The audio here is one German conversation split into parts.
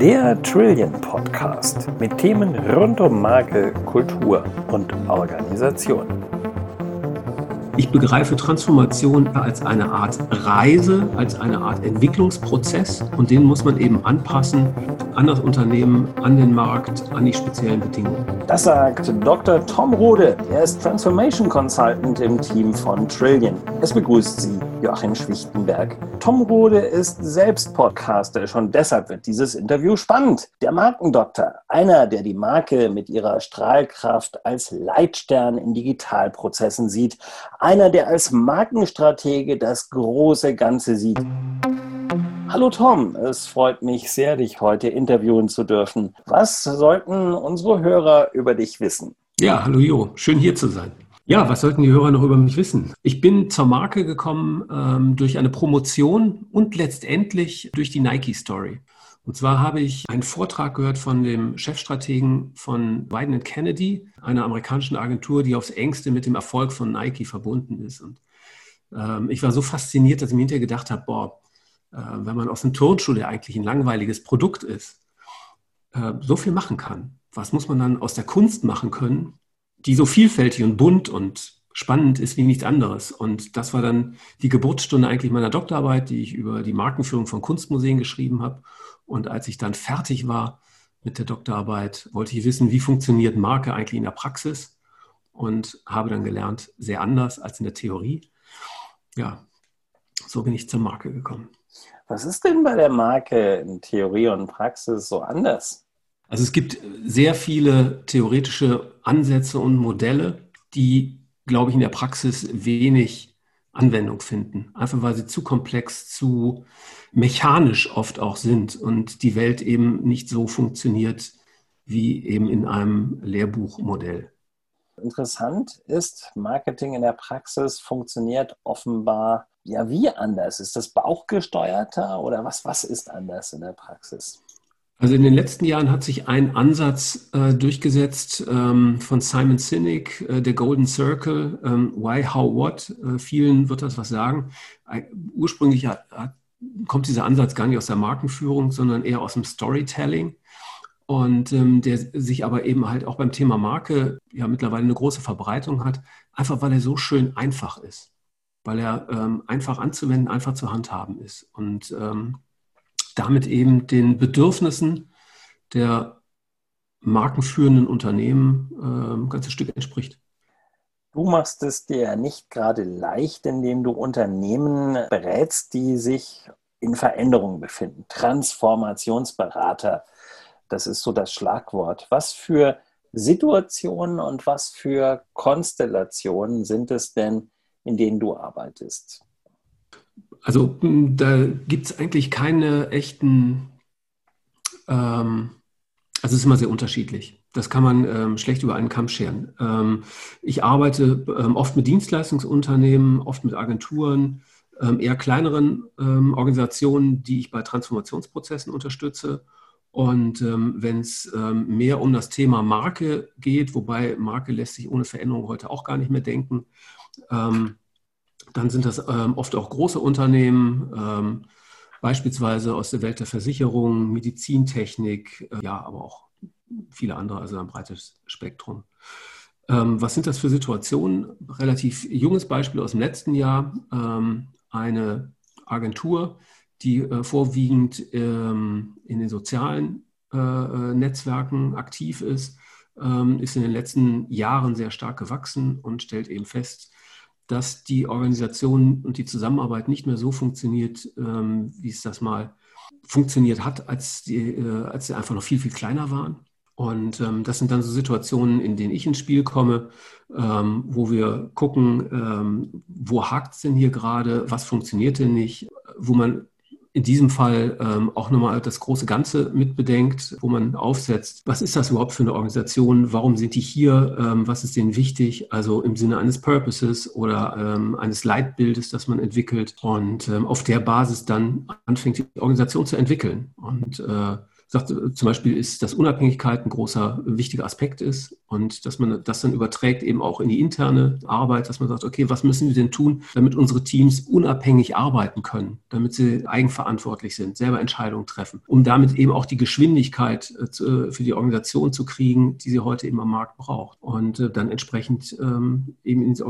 Der Trillion Podcast mit Themen rund um Marke, Kultur und Organisation. Ich begreife Transformation als eine Art Reise, als eine Art Entwicklungsprozess und den muss man eben anpassen an das Unternehmen, an den Markt, an die speziellen Bedingungen. Das sagt Dr. Tom Rode. Er ist Transformation Consultant im Team von Trillion. Es begrüßt Sie Joachim Schwichtenberg. Tom Rode ist selbst Podcaster, schon deshalb wird dieses Interview spannend. Der Markendoktor, einer, der die Marke mit ihrer Strahlkraft als Leitstern in Digitalprozessen sieht, einer, der als Markenstratege das große Ganze sieht. Hallo Tom, es freut mich sehr, dich heute interviewen zu dürfen. Was sollten unsere Hörer über dich wissen? Ja, hallo Jo, schön hier zu sein. Ja, was sollten die Hörer noch über mich wissen? Ich bin zur Marke gekommen ähm, durch eine Promotion und letztendlich durch die Nike Story. Und zwar habe ich einen Vortrag gehört von dem Chefstrategen von Biden Kennedy, einer amerikanischen Agentur, die aufs engste mit dem Erfolg von Nike verbunden ist. Und ähm, ich war so fasziniert, dass ich mir hinterher gedacht habe, boah, äh, wenn man aus dem Turnschuh, der eigentlich ein langweiliges Produkt ist, äh, so viel machen kann, was muss man dann aus der Kunst machen können, die so vielfältig und bunt und spannend ist wie nichts anderes. Und das war dann die Geburtsstunde eigentlich meiner Doktorarbeit, die ich über die Markenführung von Kunstmuseen geschrieben habe. Und als ich dann fertig war mit der Doktorarbeit, wollte ich wissen, wie funktioniert Marke eigentlich in der Praxis und habe dann gelernt, sehr anders als in der Theorie. Ja, so bin ich zur Marke gekommen. Was ist denn bei der Marke in Theorie und Praxis so anders? Also es gibt sehr viele theoretische Ansätze und Modelle, die, glaube ich, in der Praxis wenig Anwendung finden. Einfach weil sie zu komplex, zu mechanisch oft auch sind und die Welt eben nicht so funktioniert wie eben in einem Lehrbuchmodell. Interessant ist, Marketing in der Praxis funktioniert offenbar ja wie anders. Ist das bauchgesteuerter oder was, was ist anders in der Praxis? Also in den letzten Jahren hat sich ein Ansatz äh, durchgesetzt ähm, von Simon Sinek, äh, der Golden Circle, ähm, Why, How, What. Äh, vielen wird das was sagen. ursprünglich hat, hat, kommt dieser Ansatz gar nicht aus der Markenführung, sondern eher aus dem Storytelling. Und ähm, der sich aber eben halt auch beim Thema Marke ja mittlerweile eine große Verbreitung hat, einfach weil er so schön einfach ist. Weil er ähm, einfach anzuwenden, einfach zu handhaben ist. Und ähm, damit eben den Bedürfnissen der markenführenden Unternehmen äh, ein ganzes Stück entspricht. Du machst es dir nicht gerade leicht, indem du Unternehmen berätst, die sich in Veränderung befinden. Transformationsberater, das ist so das Schlagwort. Was für Situationen und was für Konstellationen sind es denn, in denen du arbeitest? Also hm, da gibt es eigentlich keine echten, ähm, also es ist immer sehr unterschiedlich. Das kann man ähm, schlecht über einen Kamm scheren. Ähm, ich arbeite ähm, oft mit Dienstleistungsunternehmen, oft mit Agenturen, ähm, eher kleineren ähm, Organisationen, die ich bei Transformationsprozessen unterstütze. Und wenn es mehr um das Thema Marke geht, wobei Marke lässt sich ohne Veränderung heute auch gar nicht mehr denken, dann sind das ähm, oft auch große Unternehmen, ähm, beispielsweise aus der Welt der Versicherung, Medizintechnik, äh, ja, aber auch viele andere, also ein breites Spektrum. Ähm, was sind das für Situationen? Relativ junges Beispiel aus dem letzten Jahr. Ähm, eine Agentur, die äh, vorwiegend ähm, in den sozialen äh, äh Netzwerken aktiv ist, ähm, ist in den letzten Jahren sehr stark gewachsen und stellt eben fest, dass die Organisation und die Zusammenarbeit nicht mehr so funktioniert, ähm, wie es das mal funktioniert hat, als, die, äh, als sie einfach noch viel, viel kleiner waren. Und ähm, das sind dann so Situationen, in denen ich ins Spiel komme, ähm, wo wir gucken, ähm, wo hakt es denn hier gerade, was funktioniert denn nicht, wo man in diesem Fall ähm, auch nochmal das große Ganze mitbedenkt, wo man aufsetzt, was ist das überhaupt für eine Organisation, warum sind die hier, ähm, was ist denen wichtig, also im Sinne eines Purposes oder ähm, eines Leitbildes, das man entwickelt und ähm, auf der Basis dann anfängt, die Organisation zu entwickeln. Und äh, sagt äh, zum Beispiel ist, dass Unabhängigkeit ein großer, wichtiger Aspekt ist und dass man das dann überträgt eben auch in die interne Arbeit, dass man sagt, okay, was müssen wir denn tun, damit unsere Teams unabhängig arbeiten können, damit sie eigenverantwortlich sind, selber Entscheidungen treffen, um damit eben auch die Geschwindigkeit äh, für die Organisation zu kriegen, die sie heute eben am Markt braucht und äh, dann entsprechend ähm, eben in die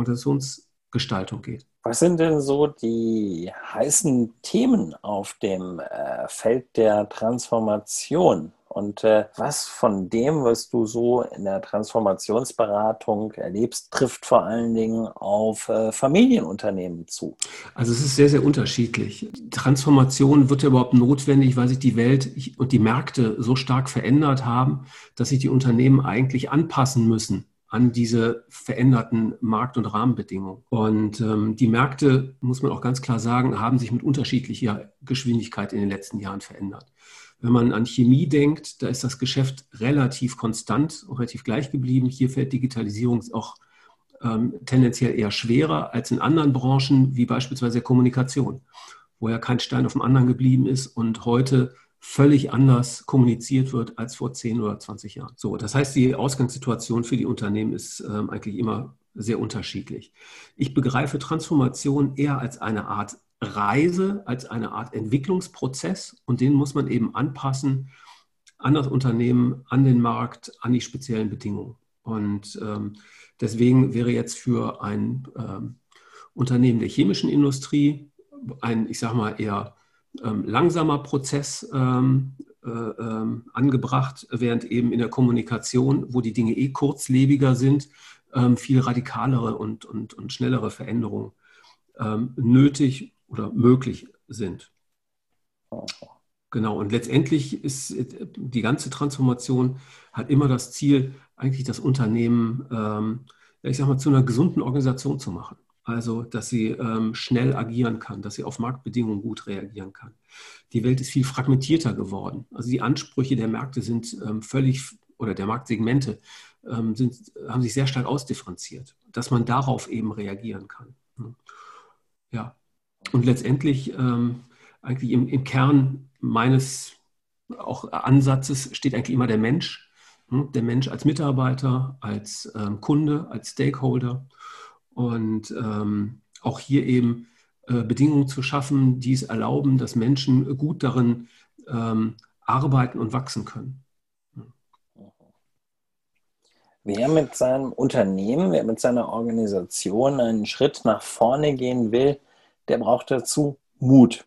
Organisationsgestaltung geht. Was sind denn so die heißen Themen auf dem äh, Feld der Transformation? Und äh, was von dem, was du so in der Transformationsberatung erlebst, trifft vor allen Dingen auf äh, Familienunternehmen zu? Also es ist sehr, sehr unterschiedlich. Transformation wird ja überhaupt notwendig, weil sich die Welt und die Märkte so stark verändert haben, dass sich die Unternehmen eigentlich anpassen müssen an diese veränderten Markt- und Rahmenbedingungen. Und ähm, die Märkte, muss man auch ganz klar sagen, haben sich mit unterschiedlicher Geschwindigkeit in den letzten Jahren verändert. Wenn man an Chemie denkt, da ist das Geschäft relativ konstant, relativ gleich geblieben. Hier fällt Digitalisierung auch ähm, tendenziell eher schwerer als in anderen Branchen, wie beispielsweise der Kommunikation, wo ja kein Stein auf dem anderen geblieben ist und heute völlig anders kommuniziert wird als vor 10 oder 20 Jahren. So, das heißt, die Ausgangssituation für die Unternehmen ist ähm, eigentlich immer sehr unterschiedlich. Ich begreife Transformation eher als eine Art Reise, als eine Art Entwicklungsprozess und den muss man eben anpassen an das Unternehmen, an den Markt, an die speziellen Bedingungen. Und ähm, deswegen wäre jetzt für ein ähm, Unternehmen der chemischen Industrie ein, ich sage mal, eher langsamer Prozess ähm, äh, ähm, angebracht, während eben in der Kommunikation, wo die Dinge eh kurzlebiger sind, ähm, viel radikalere und, und, und schnellere Veränderungen ähm, nötig oder möglich sind. Genau, und letztendlich ist die ganze Transformation hat immer das Ziel, eigentlich das Unternehmen, ähm, ich sag mal, zu einer gesunden Organisation zu machen. Also, dass sie ähm, schnell agieren kann, dass sie auf Marktbedingungen gut reagieren kann. Die Welt ist viel fragmentierter geworden. Also die Ansprüche der Märkte sind ähm, völlig, oder der Marktsegmente ähm, sind, haben sich sehr stark ausdifferenziert, dass man darauf eben reagieren kann. Hm. Ja. Und letztendlich ähm, eigentlich im, im, Kern meines auch Ansatzes steht eigentlich immer der Mensch. Hm. Der Mensch als Mitarbeiter, als ähm, Kunde, als Stakeholder und ähm, auch hier eben äh, Bedingungen zu schaffen, die es erlauben, dass Menschen gut darin ähm, arbeiten und wachsen können. Wer mit seinem Unternehmen, wer mit seiner Organisation einen Schritt nach vorne gehen will, der braucht dazu Mut.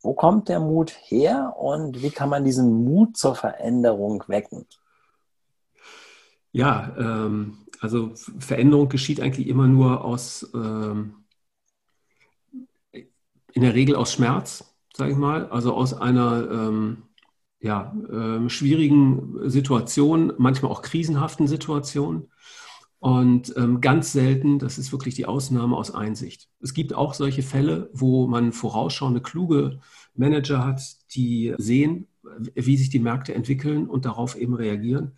Wo kommt der Mut her und wie kann man diesen Mut zur Veränderung wecken? Ja, ähm, also Veränderung geschieht eigentlich immer nur aus, ähm, in der Regel aus Schmerz, sage ich mal, also aus einer ähm, ja, äh, schwierigen Situation, manchmal auch krisenhaften Situation. Und ähm, ganz selten, das ist wirklich die Ausnahme aus Einsicht. Es gibt auch solche Fälle, wo man vorausschauende, kluge Manager hat, die sehen, wie sich die Märkte entwickeln und darauf eben reagieren.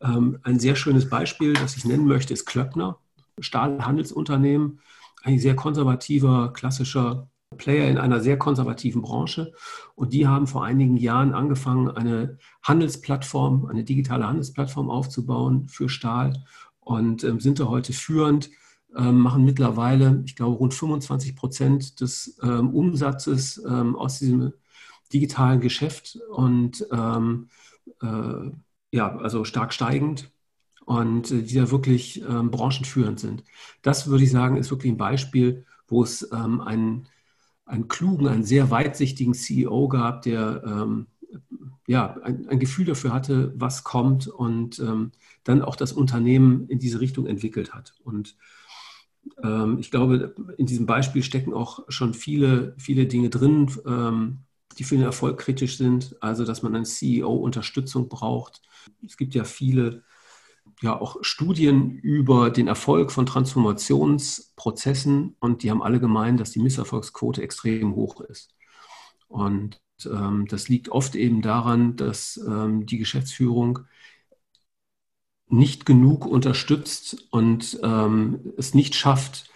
Ähm, ein sehr schönes Beispiel, das ich nennen möchte, ist Klöckner, Stahlhandelsunternehmen, ein sehr konservativer, klassischer Player in einer sehr konservativen Branche. Und die haben vor einigen Jahren angefangen, eine Handelsplattform, eine digitale Handelsplattform aufzubauen für Stahl und ähm, sind da heute führend, ähm, machen mittlerweile, ich glaube, rund 25 Prozent des ähm, Umsatzes ähm, aus diesem digitalen Geschäft und ähm, äh, ja, also stark steigend und äh, die da wirklich ähm, branchenführend sind. Das würde ich sagen, ist wirklich ein Beispiel, wo es ähm, einen, einen klugen, einen sehr weitsichtigen CEO gab, der ähm, ja, ein, ein, Gefühl dafür hatte, was kommt und ähm, dann auch das Unternehmen in diese Richtung entwickelt hat. Und ähm, ich glaube, in diesem Beispiel stecken auch schon viele, viele Dinge drin, ähm, die für den Erfolg kritisch sind. Also, dass man eine CEO-Unterstützung braucht, es gibt ja viele ja auch Studien über den Erfolg von Transformationsprozessen und die haben alle gemeint, dass die Misserfolgsquote extrem hoch ist. Und ähm, das liegt oft eben daran, dass ähm, die Geschäftsführung nicht genug unterstützt und ähm, es nicht schafft,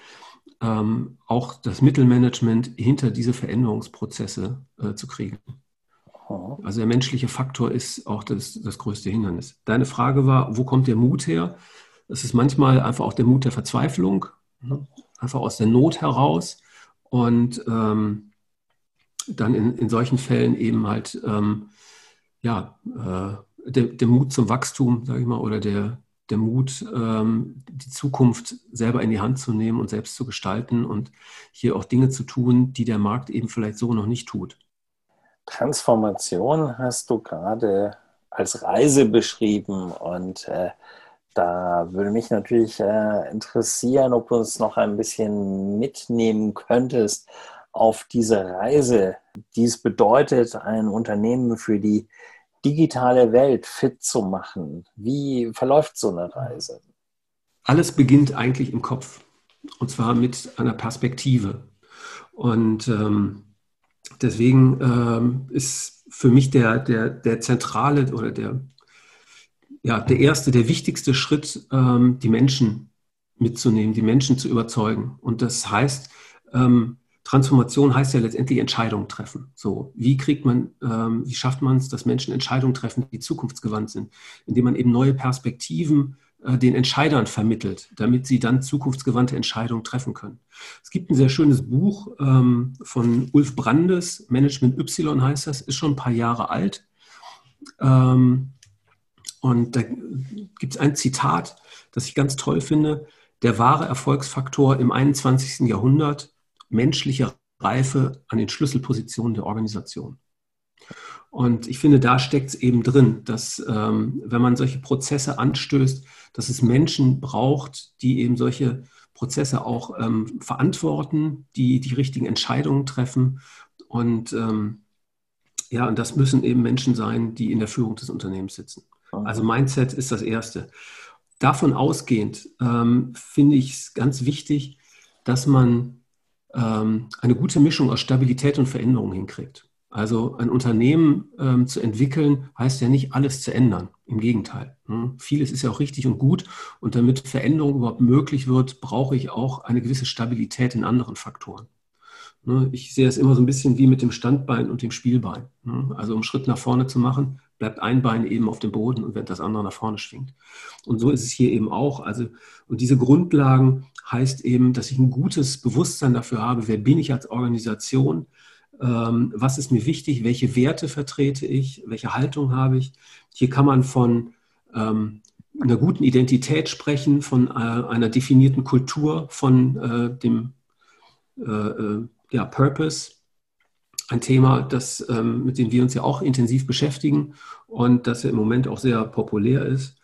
ähm, auch das Mittelmanagement hinter diese Veränderungsprozesse äh, zu kriegen. Also der menschliche Faktor ist auch das, das größte Hindernis. Deine Frage war, wo kommt der Mut her? Das ist manchmal einfach auch der Mut der Verzweiflung, ne? einfach aus der Not heraus. Und ähm, dann in, in solchen Fällen eben halt ähm, ja, äh, der, der Mut zum Wachstum, sage ich mal, oder der, der Mut, ähm, die Zukunft selber in die Hand zu nehmen und selbst zu gestalten und hier auch Dinge zu tun, die der Markt eben vielleicht so noch nicht tut. Transformation hast du gerade als Reise beschrieben und äh, da würde mich natürlich äh, interessieren, ob du uns noch ein bisschen mitnehmen könntest auf diese Reise, die es bedeutet, ein Unternehmen für die digitale Welt fit zu machen. Wie verläuft so eine Reise? Alles beginnt eigentlich im Kopf und zwar mit einer Perspektive. Und ähm, deswegen ähm, ist für mich der, der, der zentrale oder der, ja, der erste, der wichtigste Schritt, ähm, die Menschen mitzunehmen, die Menschen zu überzeugen. Und das heißt, ähm, Transformation heißt ja letztendlich Entscheidungen treffen. So, wie kriegt man, ähm, wie schafft man es, dass Menschen Entscheidungen treffen, die zukunftsgewandt sind, indem man eben neue Perspektiven äh, den Entscheidern vermittelt, damit sie dann zukunftsgewandte Entscheidungen treffen können. Es gibt ein sehr schönes Buch ähm, von Ulf Brandes, Management Y heißt das, ist schon ein paar Jahre alt. Ähm, und da gibt es ein Zitat, das ich ganz toll finde. Der wahre Erfolgsfaktor im 21. Jahrhundert, menschliche Reife an den Schlüsselpositionen der Organisation. Und ich finde, da steckt es eben drin, dass ähm, wenn man solche Prozesse anstößt, dass es Menschen braucht, die eben solche Prozesse auch ähm, verantworten, die die richtigen Entscheidungen treffen. Und ähm, ja, und das müssen eben Menschen sein, die in der Führung des Unternehmens sitzen. Also Mindset ist das Erste. Davon ausgehend ähm, finde ich es ganz wichtig, dass man ähm, eine gute Mischung aus Stabilität und Veränderung hinkriegt. Also ein Unternehmen ähm, zu entwickeln, heißt ja nicht alles zu ändern. Im Gegenteil. Ne? Vieles ist ja auch richtig und gut. Und damit Veränderung überhaupt möglich wird, brauche ich auch eine gewisse Stabilität in anderen Faktoren. Ne? Ich sehe es immer so ein bisschen wie mit dem Standbein und dem Spielbein. Ne? Also um Schritt nach vorne zu machen, bleibt ein Bein eben auf dem Boden und wenn das andere nach vorne schwingt. Und so ist es hier eben auch. Also, und diese Grundlagen heißt eben, dass ich ein gutes Bewusstsein dafür habe, wer bin ich als Organisation, ähm, was ist mir wichtig, welche Werte vertrete ich, welche Haltung habe ich. Hier kann man von ähm, einer guten Identität sprechen, von äh, einer definierten Kultur, von äh, dem äh, äh ja, Purpose, ein Thema, das, ähm, mit dem wir uns ja auch intensiv beschäftigen und das ja im Moment auch sehr populär ist.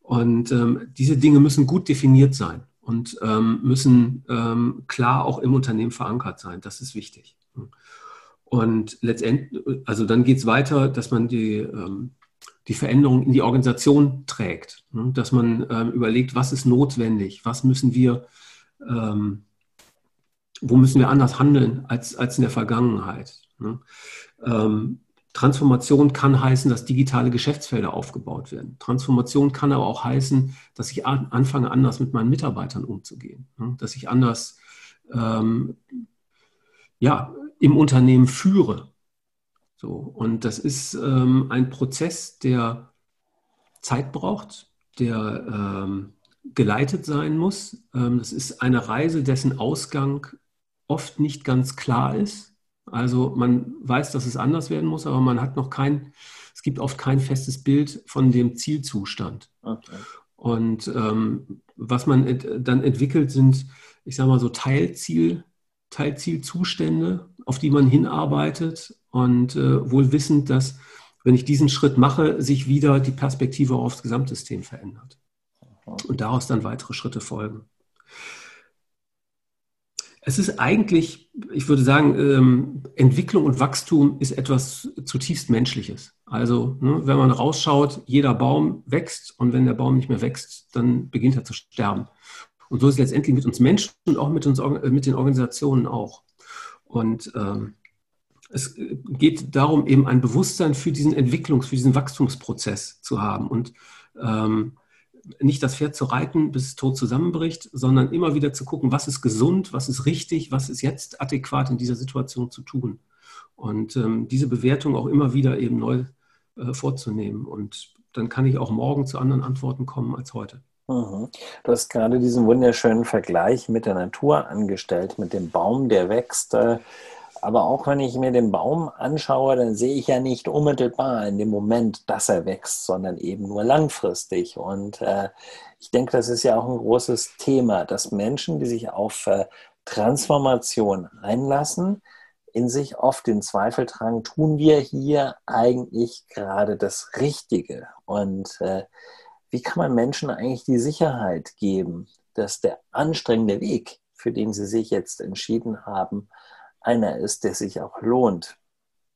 Und ähm, diese Dinge müssen gut definiert sein und ähm, müssen ähm, klar auch im Unternehmen verankert sein. Das ist wichtig. Und letztendlich, also dann geht es weiter, dass man die, ähm, die Veränderung in die Organisation trägt, dass man ähm, überlegt, was ist notwendig, was müssen wir, ähm, wo müssen wir anders handeln als, als in der Vergangenheit. Ne? Ähm, Transformation kann heißen, dass digitale Geschäftsfelder aufgebaut werden. Transformation kann aber auch heißen, dass ich anfange, anders mit meinen Mitarbeitern umzugehen, ne? dass ich anders ähm, ja, im Unternehmen führe. So, und das ist ähm, ein Prozess, der Zeit braucht, der ähm, geleitet sein muss. Ähm, das ist eine Reise, dessen Ausgang oft nicht ganz klar ist. Also man weiß, dass es anders werden muss, aber man hat noch kein, es gibt oft kein festes Bild von dem Zielzustand. Okay. Und ähm, was man ent dann entwickelt, sind, ich sage mal so Teilziel, Teilzielzustände, auf die man hinarbeitet und äh, wohl wissend, dass, wenn ich diesen Schritt mache, sich wieder die Perspektive aufs Gesamtsystem verändert und daraus dann weitere Schritte folgen. Es ist eigentlich, ich würde sagen, ähm, Entwicklung und Wachstum ist etwas zutiefst Menschliches. Also, ne, wenn man rausschaut, jeder Baum wächst und wenn der Baum nicht mehr wächst, dann beginnt er zu sterben. Und so ist es letztendlich mit uns Menschen und auch mit, uns, mit den Organisationen auch. Und ähm, es geht darum, eben ein Bewusstsein für diesen Entwicklungs-, für diesen Wachstumsprozess zu haben und ähm, nicht das Pferd zu reiten, bis es tot zusammenbricht, sondern immer wieder zu gucken, was ist gesund, was ist richtig, was ist jetzt adäquat in dieser Situation zu tun. Und ähm, diese Bewertung auch immer wieder eben neu äh, vorzunehmen. Und dann kann ich auch morgen zu anderen Antworten kommen als heute. Mhm. Du hast gerade diesen wunderschönen Vergleich mit der Natur angestellt, mit dem Baum, der wächst. Äh, aber auch wenn ich mir den Baum anschaue, dann sehe ich ja nicht unmittelbar in dem Moment, dass er wächst, sondern eben nur langfristig. Und äh, ich denke, das ist ja auch ein großes Thema, dass Menschen, die sich auf äh, Transformation einlassen, in sich oft den Zweifel tragen, tun wir hier eigentlich gerade das Richtige? Und äh, wie kann man Menschen eigentlich die Sicherheit geben, dass der anstrengende Weg, für den sie sich jetzt entschieden haben, einer ist, der sich auch lohnt?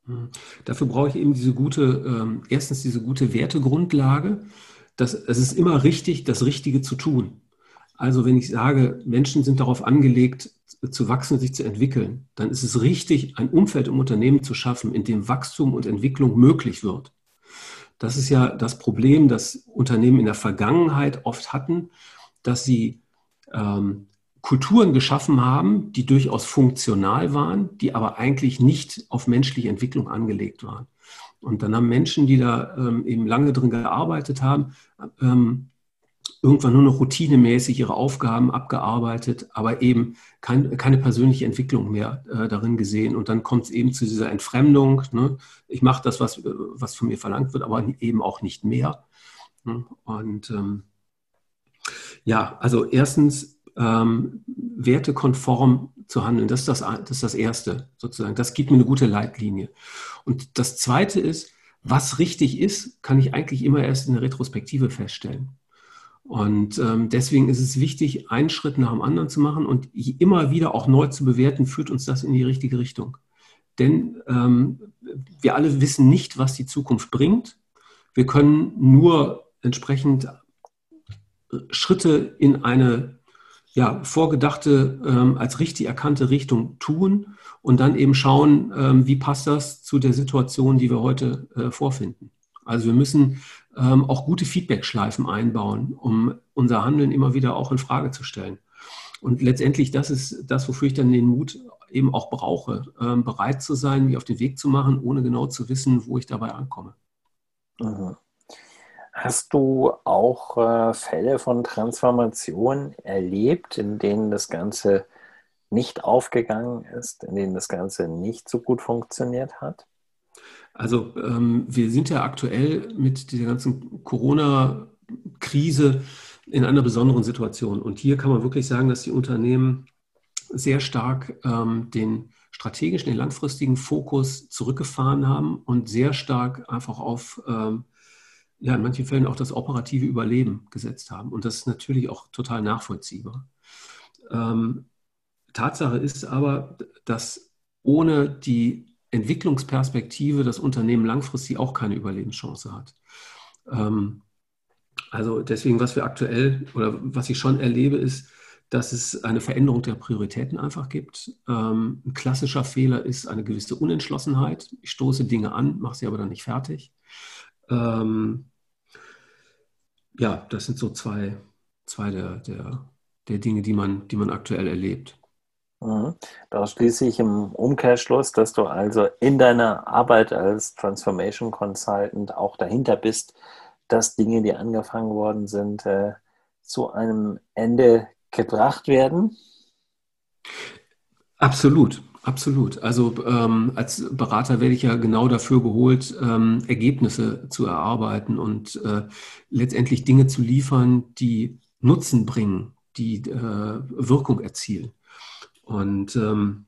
Hm. Dafür brauche ich eben diese gute, ähm, erstens diese gute Wertegrundlage, dass es ist immer richtig, das Richtige zu tun. Also wenn ich sage, Menschen sind darauf angelegt, zu wachsen, sich zu entwickeln, dann ist es richtig, ein Umfeld im Unternehmen zu schaffen, in dem Wachstum und Entwicklung möglich wird. Das ist ja das Problem, das Unternehmen in der Vergangenheit oft hatten, dass sie ähm, Kulturen geschaffen haben, die durchaus funktional waren, die aber eigentlich nicht auf menschliche Entwicklung angelegt waren. Und dann haben Menschen, die da ähm, eben lange drin gearbeitet haben, ähm, irgendwann nur noch routinemäßig ihre Aufgaben abgearbeitet, aber eben kein, keine persönliche Entwicklung mehr äh, darin gesehen. Und dann kommt es eben zu dieser Entfremdung. Ne? Ich mache das, was, was von mir verlangt wird, aber eben auch nicht mehr. Ne? Und ähm, ja, also erstens ähm, wertekonform zu handeln, das ist das, das ist das Erste sozusagen. Das gibt mir eine gute Leitlinie. Und das Zweite ist, was richtig ist, kann ich eigentlich immer erst in der Retrospektive feststellen. Und ähm, deswegen ist es wichtig, einen Schritt nach dem anderen zu machen und immer wieder auch neu zu bewerten, führt uns das in die richtige Richtung. Denn ähm, wir alle wissen nicht, was die Zukunft bringt. Wir können nur entsprechend äh, Schritte in eine ja, vorgedachte, ähm, als richtig erkannte Richtung tun und dann eben schauen, ähm, wie passt das zu der Situation, die wir heute äh, vorfinden. Also wir müssen ähm, auch gute Feedback-Schleifen einbauen, um unser Handeln immer wieder auch in Frage zu stellen. Und letztendlich, das ist das, wofür ich dann den Mut eben auch brauche, ähm, bereit zu sein, mich auf den Weg zu machen, ohne genau zu wissen, wo ich dabei ankomme. Mhm. Hast du auch äh, Fälle von Transformation erlebt, in denen das Ganze nicht aufgegangen ist, in denen das Ganze nicht so gut funktioniert hat? Also ähm, wir sind ja aktuell mit dieser ganzen Corona-Krise in einer besonderen Situation. Und hier kann man wirklich sagen, dass die Unternehmen sehr stark ähm, den strategischen, den langfristigen Fokus zurückgefahren haben und sehr stark einfach auf, ähm, ja, in manchen Fällen auch das operative Überleben gesetzt haben. Und das ist natürlich auch total nachvollziehbar. Ähm, Tatsache ist aber, dass ohne die Entwicklungsperspektive das Unternehmen langfristig auch keine Überlebenschance hat. Ähm, also deswegen, was wir aktuell oder was ich schon erlebe, ist, dass es eine Veränderung der Prioritäten einfach gibt. Ähm, ein klassischer Fehler ist eine gewisse Unentschlossenheit. Ich stoße Dinge an, mache sie aber dann nicht fertig. Ähm, ja, das sind so zwei, zwei der, der, der Dinge, die man, die man aktuell erlebt. Mhm. Daraus schließe ich im Umkehrschluss, dass du also in deiner Arbeit als Transformation Consultant auch dahinter bist, dass Dinge, die angefangen worden sind, äh, zu einem Ende gebracht werden? Absolut, absolut. Also ähm, als Berater werde ich ja genau dafür geholt, ähm, Ergebnisse zu erarbeiten und äh, letztendlich Dinge zu liefern, die Nutzen bringen, die äh, Wirkung erzielen. Und ähm,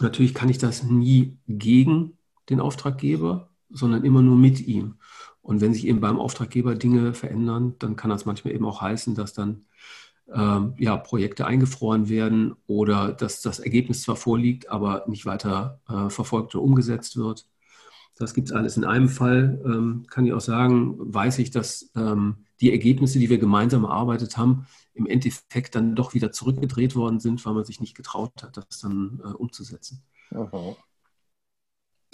natürlich kann ich das nie gegen den Auftraggeber, sondern immer nur mit ihm. Und wenn sich eben beim Auftraggeber Dinge verändern, dann kann das manchmal eben auch heißen, dass dann ähm, ja, Projekte eingefroren werden oder dass das Ergebnis zwar vorliegt, aber nicht weiter äh, verfolgt oder umgesetzt wird. Das gibt es alles in einem Fall. Ähm, kann ich auch sagen, weiß ich, dass ähm, die Ergebnisse, die wir gemeinsam erarbeitet haben, im Endeffekt dann doch wieder zurückgedreht worden sind, weil man sich nicht getraut hat, das dann äh, umzusetzen. Aha.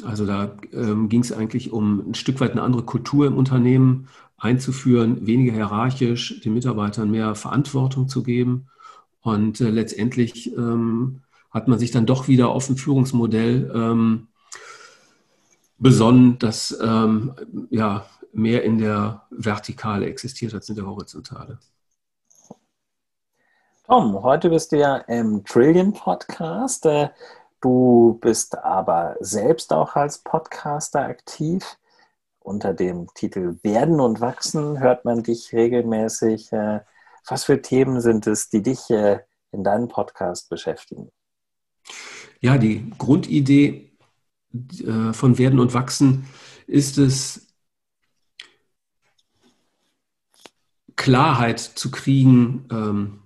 Also da ähm, ging es eigentlich um ein Stück weit eine andere Kultur im Unternehmen einzuführen, weniger hierarchisch, den Mitarbeitern mehr Verantwortung zu geben. Und äh, letztendlich ähm, hat man sich dann doch wieder auf ein Führungsmodell ähm, besonnen, das ähm, ja mehr in der Vertikale existiert als in der Horizontale. Tom, heute bist du ja im Trillion Podcast. Äh, du bist aber selbst auch als Podcaster aktiv. Unter dem Titel Werden und Wachsen hört man dich regelmäßig. Äh, was für Themen sind es, die dich äh, in deinem Podcast beschäftigen? Ja, die Grundidee von Werden und Wachsen ist es, Klarheit zu kriegen ähm,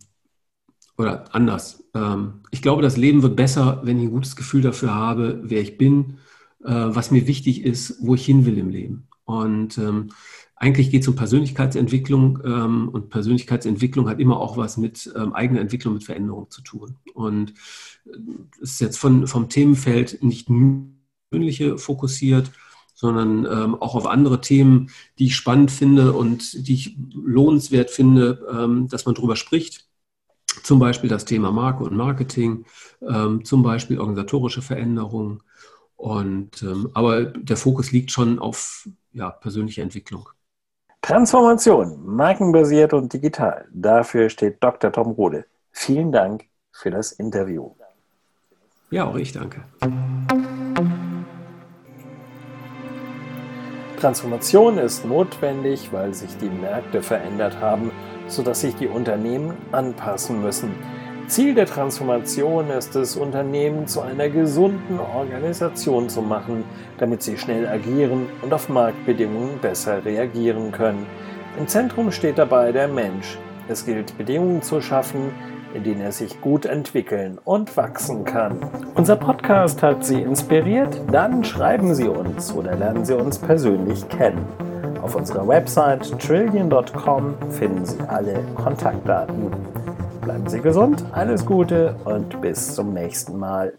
oder anders. Ähm, ich glaube, das Leben wird besser, wenn ich ein gutes Gefühl dafür habe, wer ich bin, äh, was mir wichtig ist, wo ich hin will im Leben. Und ähm, eigentlich geht es um Persönlichkeitsentwicklung ähm, und Persönlichkeitsentwicklung hat immer auch was mit ähm, eigener Entwicklung, mit Veränderung zu tun. Und äh, es ist jetzt von, vom Themenfeld nicht nur persönliche fokussiert, sondern ähm, auch auf andere Themen, die ich spannend finde und die ich lohnenswert finde, ähm, dass man darüber spricht. Zum Beispiel das Thema Marke und Marketing, ähm, zum Beispiel organisatorische Veränderungen. Und, ähm, aber der Fokus liegt schon auf ja, persönliche Entwicklung. Transformation, markenbasiert und digital. Dafür steht Dr. Tom Rode. Vielen Dank für das Interview. Ja, auch ich danke. Transformation ist notwendig, weil sich die Märkte verändert haben, sodass sich die Unternehmen anpassen müssen. Ziel der Transformation ist es, Unternehmen zu einer gesunden Organisation zu machen, damit sie schnell agieren und auf Marktbedingungen besser reagieren können. Im Zentrum steht dabei der Mensch. Es gilt Bedingungen zu schaffen, in denen er sich gut entwickeln und wachsen kann. Unser Podcast hat Sie inspiriert? Dann schreiben Sie uns oder lernen Sie uns persönlich kennen. Auf unserer Website trillion.com finden Sie alle Kontaktdaten. Bleiben Sie gesund, alles Gute und bis zum nächsten Mal.